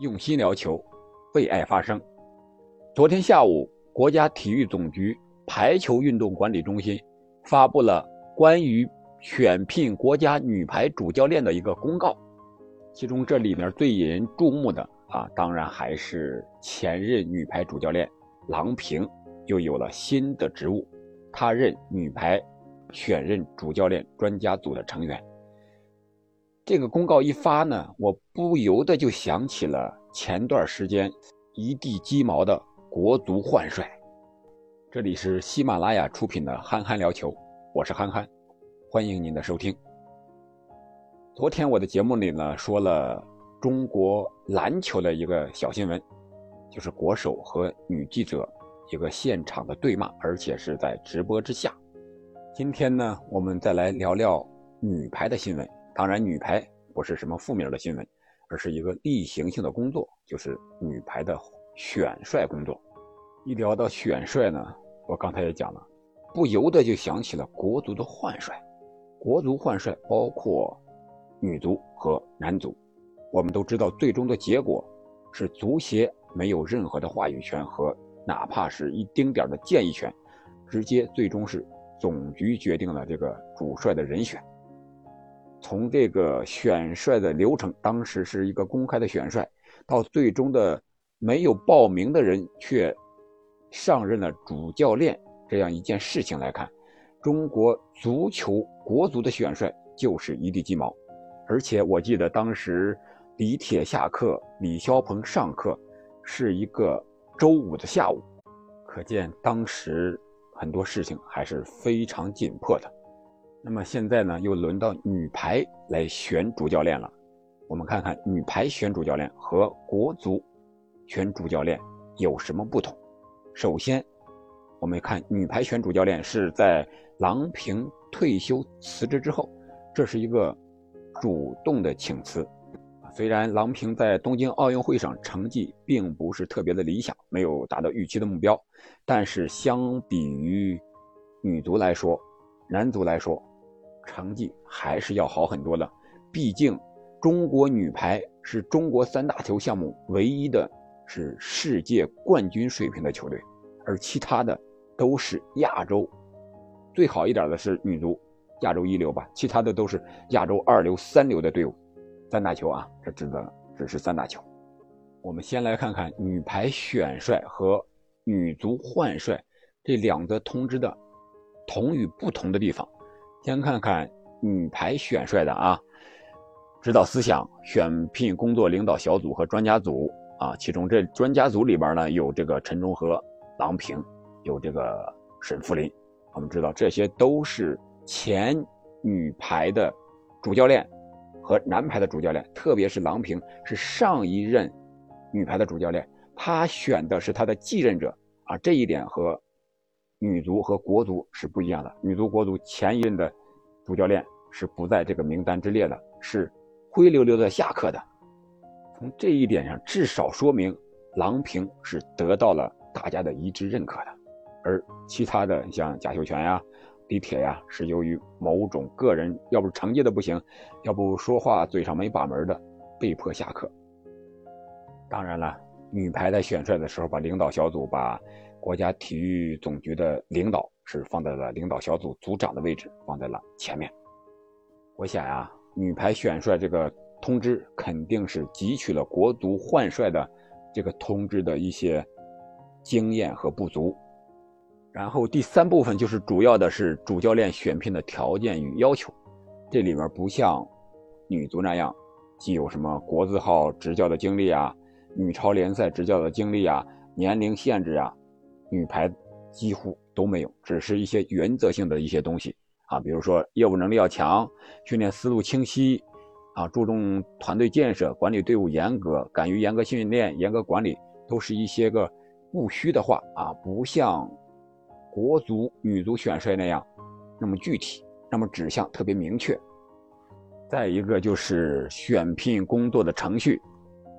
用心聊球，为爱发声。昨天下午，国家体育总局排球运动管理中心发布了关于选聘国家女排主教练的一个公告。其中，这里面最引人注目的啊，当然还是前任女排主教练郎平又有了新的职务，她任女排选任主教练专家组的成员。这个公告一发呢，我不由得就想起了前段时间一地鸡毛的国足换帅。这里是喜马拉雅出品的《憨憨聊球》，我是憨憨，欢迎您的收听。昨天我的节目里呢说了中国篮球的一个小新闻，就是国手和女记者一个现场的对骂，而且是在直播之下。今天呢，我们再来聊聊女排的新闻。当然，女排不是什么负面的新闻，而是一个例行性的工作，就是女排的选帅工作。一聊到选帅呢，我刚才也讲了，不由得就想起了国足的换帅。国足换帅包括女足和男足，我们都知道，最终的结果是足协没有任何的话语权和哪怕是一丁点的建议权，直接最终是总局决定了这个主帅的人选。从这个选帅的流程，当时是一个公开的选帅，到最终的没有报名的人却上任了主教练这样一件事情来看，中国足球国足的选帅就是一地鸡毛。而且我记得当时李铁下课，李霄鹏上课，是一个周五的下午，可见当时很多事情还是非常紧迫的。那么现在呢，又轮到女排来选主教练了。我们看看女排选主教练和国足选主教练有什么不同。首先，我们看女排选主教练是在郎平退休辞职之后，这是一个主动的请辞。虽然郎平在东京奥运会上成绩并不是特别的理想，没有达到预期的目标，但是相比于女足来说，男足来说。成绩还是要好很多的，毕竟中国女排是中国三大球项目唯一的是世界冠军水平的球队，而其他的都是亚洲最好一点的是女足，亚洲一流吧，其他的都是亚洲二流、三流的队伍。三大球啊，这指的只是三大球。我们先来看看女排选帅和女足换帅这两则通知的同与不同的地方。先看看女排选帅的啊，指导思想、选聘工作领导小组和专家组啊，其中这专家组里边呢有这个陈忠和、郎平，有这个沈福林。我们知道这些都是前女排的主教练和男排的主教练，特别是郎平是上一任女排的主教练，他选的是他的继任者啊，这一点和。女足和国足是不一样的，女足、国足前一任的主教练是不在这个名单之列的，是灰溜溜的下课的。从这一点上，至少说明郎平是得到了大家的一致认可的，而其他的像贾秀全呀、李铁呀，是由于某种个人，要不成绩的不行，要不说话嘴上没把门的，被迫下课。当然了，女排在选帅的时候，把领导小组把。国家体育总局的领导是放在了领导小组组长的位置，放在了前面。我想呀，女排选帅这个通知肯定是汲取了国足换帅的这个通知的一些经验和不足。然后第三部分就是主要的是主教练选聘的条件与要求，这里面不像女足那样，既有什么国字号执教的经历啊，女超联赛执教的经历啊，年龄限制啊。女排几乎都没有，只是一些原则性的一些东西啊，比如说业务能力要强，训练思路清晰，啊，注重团队建设，管理队伍严格，敢于严格训练、严格管理，都是一些个不虚的话啊，不像国足、女足选帅那样那么具体，那么指向特别明确。再一个就是选聘工作的程序，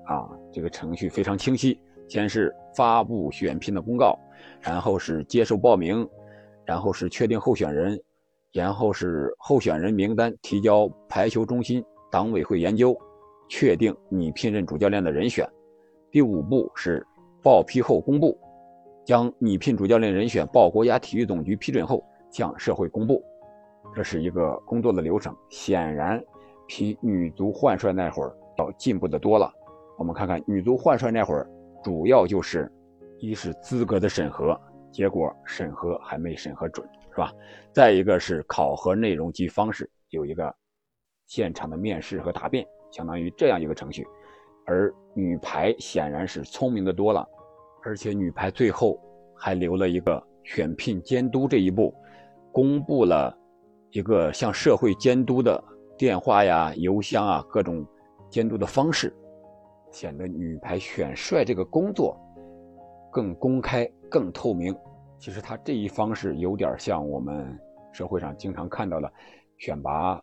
啊，这个程序非常清晰，先是发布选聘的公告。然后是接受报名，然后是确定候选人，然后是候选人名单提交排球中心党委会研究，确定你聘任主教练的人选，第五步是报批后公布，将拟聘主教练人选报国家体育总局批准后向社会公布，这是一个工作的流程。显然，比女足换帅那会儿要进步的多了。我们看看女足换帅那会儿，主要就是一是资格的审核，结果审核还没审核准，是吧？再一个是考核内容及方式，有一个现场的面试和答辩，相当于这样一个程序。而女排显然是聪明的多了，而且女排最后还留了一个选聘监督这一步，公布了一个向社会监督的电话呀、邮箱啊各种监督的方式，显得女排选帅这个工作更公开、更透明。其实他这一方式有点像我们社会上经常看到的选拔、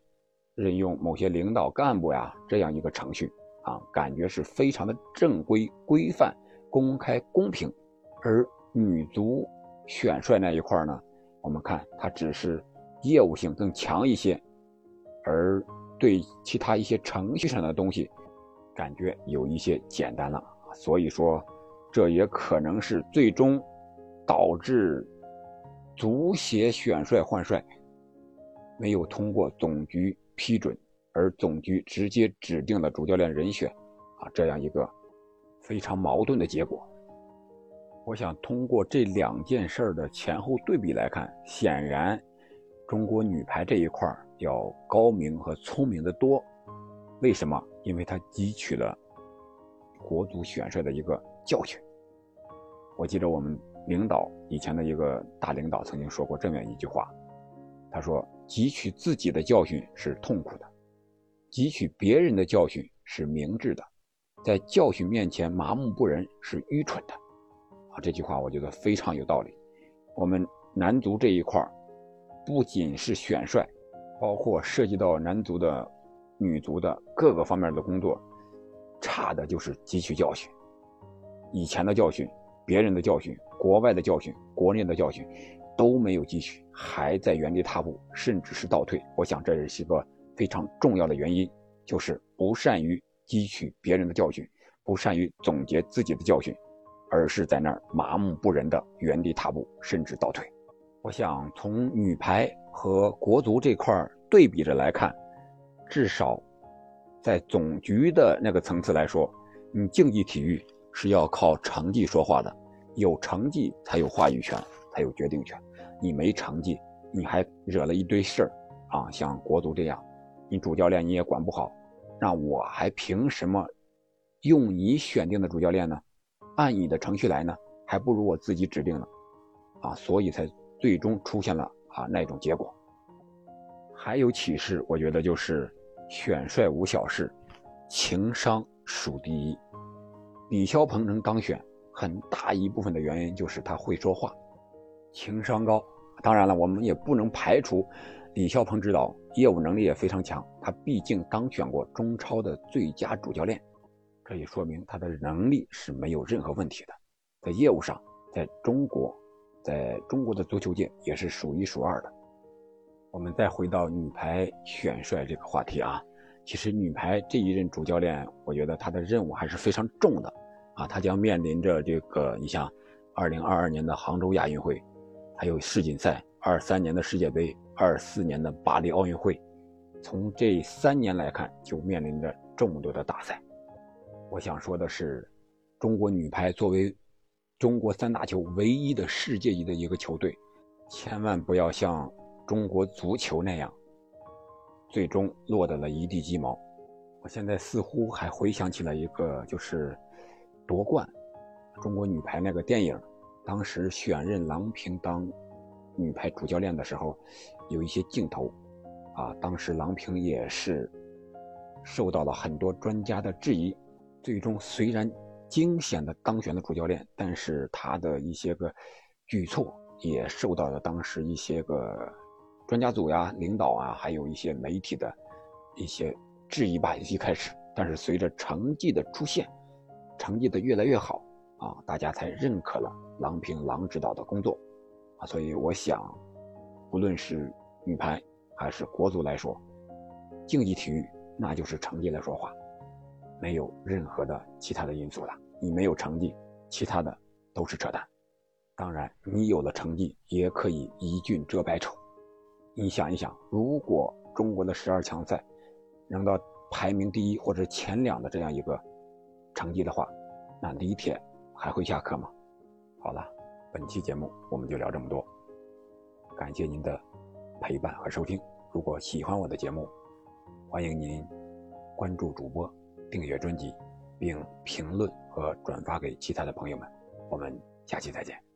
任用某些领导干部呀这样一个程序。啊，感觉是非常的正规、规范、公开、公平，而女足选帅那一块呢，我们看它只是业务性更强一些，而对其他一些程序上的东西，感觉有一些简单了。所以说，这也可能是最终导致足协选帅换帅没有通过总局批准。而总局直接指定了主教练人选，啊，这样一个非常矛盾的结果。我想通过这两件事的前后对比来看，显然中国女排这一块要高明和聪明的多。为什么？因为他汲取了国足选帅的一个教训。我记得我们领导以前的一个大领导曾经说过这样一句话，他说：“汲取自己的教训是痛苦的。”汲取别人的教训是明智的，在教训面前麻木不仁是愚蠢的。啊，这句话我觉得非常有道理。我们男足这一块不仅是选帅，包括涉及到男足的、女足的各个方面的工作，差的就是汲取教训。以前的教训、别人的教训、国外的教训、国内的教训都没有汲取，还在原地踏步，甚至是倒退。我想这也是一个。非常重要的原因就是不善于汲取别人的教训，不善于总结自己的教训，而是在那儿麻木不仁的原地踏步，甚至倒退。我想从女排和国足这块对比着来看，至少在总局的那个层次来说，你竞技体育是要靠成绩说话的，有成绩才有话语权，才有决定权。你没成绩，你还惹了一堆事儿啊，像国足这样。你主教练你也管不好，那我还凭什么用你选定的主教练呢？按你的程序来呢？还不如我自己指定呢，啊，所以才最终出现了啊那种结果。还有启示，我觉得就是选帅无小事，情商属第一。李霄鹏能当选，很大一部分的原因就是他会说话，情商高。当然了，我们也不能排除。李霄鹏指导业务能力也非常强，他毕竟当选过中超的最佳主教练，这也说明他的能力是没有任何问题的。在业务上，在中国，在中国的足球界也是数一数二的。我们再回到女排选帅这个话题啊，其实女排这一任主教练，我觉得他的任务还是非常重的啊，他将面临着这个，你像2022年的杭州亚运会，还有世锦赛，23年的世界杯。二四年的巴黎奥运会，从这三年来看，就面临着众多的大赛。我想说的是，中国女排作为中国三大球唯一的世界级的一个球队，千万不要像中国足球那样，最终落得了一地鸡毛。我现在似乎还回想起了一个，就是夺冠，中国女排那个电影，当时选任郎平当女排主教练的时候。有一些镜头，啊，当时郎平也是受到了很多专家的质疑。最终虽然惊险的当选了主教练，但是他的一些个举措也受到了当时一些个专家组呀、领导啊，还有一些媒体的一些质疑吧。一开始，但是随着成绩的出现，成绩的越来越好，啊，大家才认可了郎平郎指导的工作，啊，所以我想。不论是女排还是国足来说，竞技体育那就是成绩来说话，没有任何的其他的因素了。你没有成绩，其他的都是扯淡。当然，你有了成绩，也可以一俊遮百丑。你想一想，如果中国的十二强赛能到排名第一或者前两的这样一个成绩的话，那李铁还会下课吗？好了，本期节目我们就聊这么多，感谢您的陪伴和收听。如果喜欢我的节目，欢迎您关注主播、订阅专辑，并评论和转发给其他的朋友们。我们下期再见。